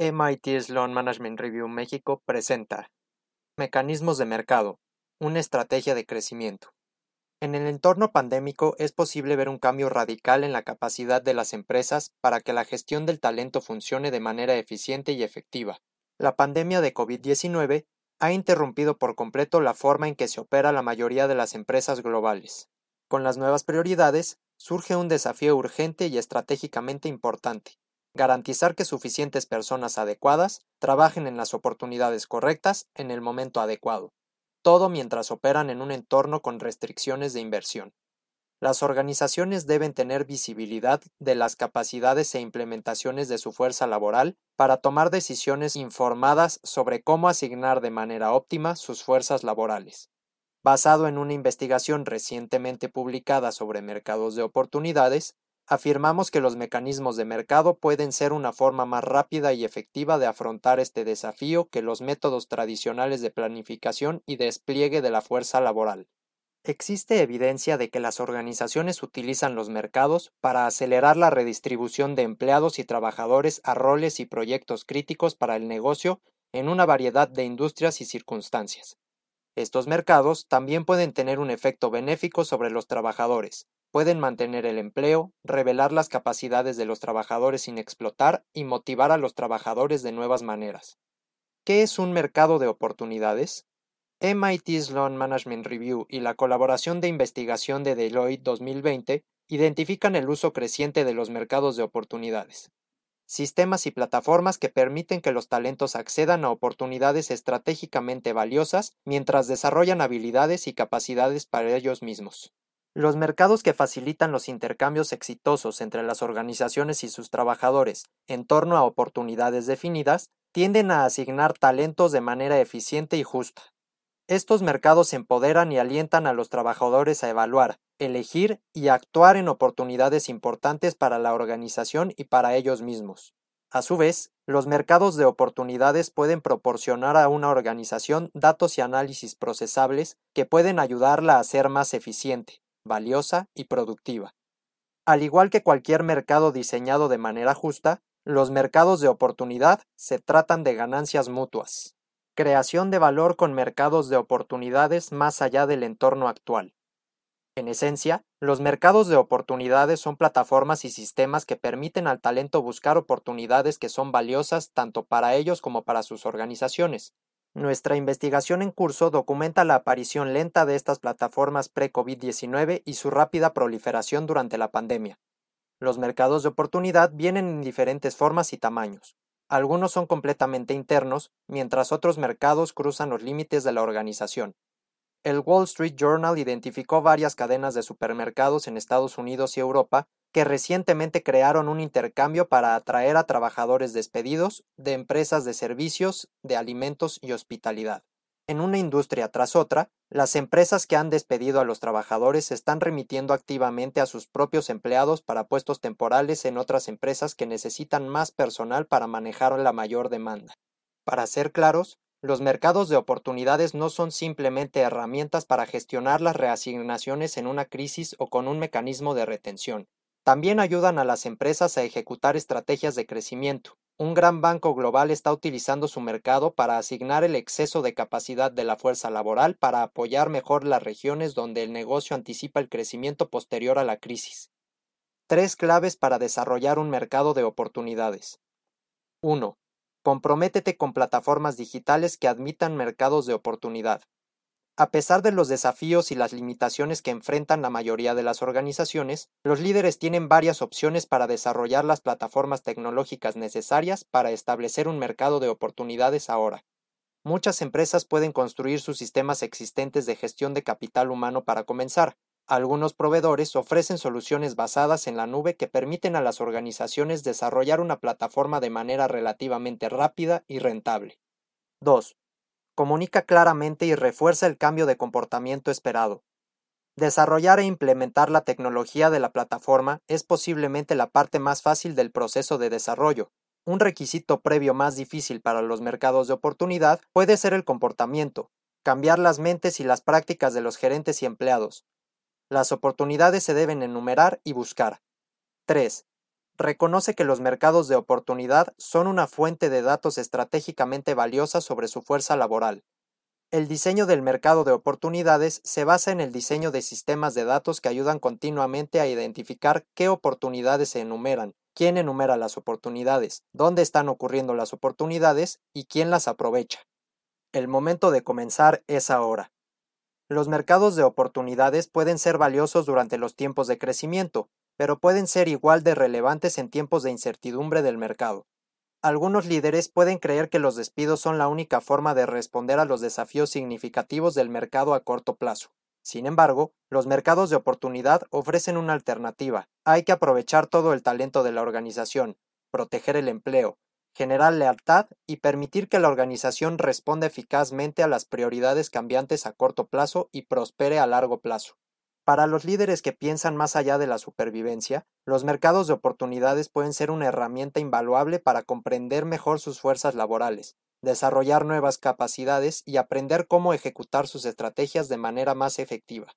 MIT Sloan Management Review México presenta Mecanismos de mercado, una estrategia de crecimiento. En el entorno pandémico es posible ver un cambio radical en la capacidad de las empresas para que la gestión del talento funcione de manera eficiente y efectiva. La pandemia de COVID-19 ha interrumpido por completo la forma en que se opera la mayoría de las empresas globales. Con las nuevas prioridades, surge un desafío urgente y estratégicamente importante garantizar que suficientes personas adecuadas trabajen en las oportunidades correctas en el momento adecuado, todo mientras operan en un entorno con restricciones de inversión. Las organizaciones deben tener visibilidad de las capacidades e implementaciones de su fuerza laboral para tomar decisiones informadas sobre cómo asignar de manera óptima sus fuerzas laborales. Basado en una investigación recientemente publicada sobre mercados de oportunidades, afirmamos que los mecanismos de mercado pueden ser una forma más rápida y efectiva de afrontar este desafío que los métodos tradicionales de planificación y despliegue de la fuerza laboral. Existe evidencia de que las organizaciones utilizan los mercados para acelerar la redistribución de empleados y trabajadores a roles y proyectos críticos para el negocio en una variedad de industrias y circunstancias. Estos mercados también pueden tener un efecto benéfico sobre los trabajadores, pueden mantener el empleo, revelar las capacidades de los trabajadores sin explotar y motivar a los trabajadores de nuevas maneras. ¿Qué es un mercado de oportunidades? MIT Sloan Management Review y la colaboración de investigación de Deloitte 2020 identifican el uso creciente de los mercados de oportunidades. Sistemas y plataformas que permiten que los talentos accedan a oportunidades estratégicamente valiosas mientras desarrollan habilidades y capacidades para ellos mismos. Los mercados que facilitan los intercambios exitosos entre las organizaciones y sus trabajadores en torno a oportunidades definidas tienden a asignar talentos de manera eficiente y justa. Estos mercados empoderan y alientan a los trabajadores a evaluar, elegir y actuar en oportunidades importantes para la organización y para ellos mismos. A su vez, los mercados de oportunidades pueden proporcionar a una organización datos y análisis procesables que pueden ayudarla a ser más eficiente, valiosa y productiva. Al igual que cualquier mercado diseñado de manera justa, los mercados de oportunidad se tratan de ganancias mutuas. Creación de valor con mercados de oportunidades más allá del entorno actual. En esencia, los mercados de oportunidades son plataformas y sistemas que permiten al talento buscar oportunidades que son valiosas tanto para ellos como para sus organizaciones, nuestra investigación en curso documenta la aparición lenta de estas plataformas pre-COVID-19 y su rápida proliferación durante la pandemia. Los mercados de oportunidad vienen en diferentes formas y tamaños. Algunos son completamente internos, mientras otros mercados cruzan los límites de la organización. El Wall Street Journal identificó varias cadenas de supermercados en Estados Unidos y Europa que recientemente crearon un intercambio para atraer a trabajadores despedidos de empresas de servicios, de alimentos y hospitalidad. En una industria tras otra, las empresas que han despedido a los trabajadores están remitiendo activamente a sus propios empleados para puestos temporales en otras empresas que necesitan más personal para manejar la mayor demanda. Para ser claros, los mercados de oportunidades no son simplemente herramientas para gestionar las reasignaciones en una crisis o con un mecanismo de retención. También ayudan a las empresas a ejecutar estrategias de crecimiento. Un gran banco global está utilizando su mercado para asignar el exceso de capacidad de la fuerza laboral para apoyar mejor las regiones donde el negocio anticipa el crecimiento posterior a la crisis. Tres claves para desarrollar un mercado de oportunidades. 1. Comprométete con plataformas digitales que admitan mercados de oportunidad. A pesar de los desafíos y las limitaciones que enfrentan la mayoría de las organizaciones, los líderes tienen varias opciones para desarrollar las plataformas tecnológicas necesarias para establecer un mercado de oportunidades ahora. Muchas empresas pueden construir sus sistemas existentes de gestión de capital humano para comenzar. Algunos proveedores ofrecen soluciones basadas en la nube que permiten a las organizaciones desarrollar una plataforma de manera relativamente rápida y rentable. 2 comunica claramente y refuerza el cambio de comportamiento esperado. Desarrollar e implementar la tecnología de la plataforma es posiblemente la parte más fácil del proceso de desarrollo. Un requisito previo más difícil para los mercados de oportunidad puede ser el comportamiento, cambiar las mentes y las prácticas de los gerentes y empleados. Las oportunidades se deben enumerar y buscar. 3. Reconoce que los mercados de oportunidad son una fuente de datos estratégicamente valiosa sobre su fuerza laboral. El diseño del mercado de oportunidades se basa en el diseño de sistemas de datos que ayudan continuamente a identificar qué oportunidades se enumeran, quién enumera las oportunidades, dónde están ocurriendo las oportunidades y quién las aprovecha. El momento de comenzar es ahora. Los mercados de oportunidades pueden ser valiosos durante los tiempos de crecimiento, pero pueden ser igual de relevantes en tiempos de incertidumbre del mercado. Algunos líderes pueden creer que los despidos son la única forma de responder a los desafíos significativos del mercado a corto plazo. Sin embargo, los mercados de oportunidad ofrecen una alternativa. Hay que aprovechar todo el talento de la organización, proteger el empleo, generar lealtad y permitir que la organización responda eficazmente a las prioridades cambiantes a corto plazo y prospere a largo plazo. Para los líderes que piensan más allá de la supervivencia, los mercados de oportunidades pueden ser una herramienta invaluable para comprender mejor sus fuerzas laborales, desarrollar nuevas capacidades y aprender cómo ejecutar sus estrategias de manera más efectiva.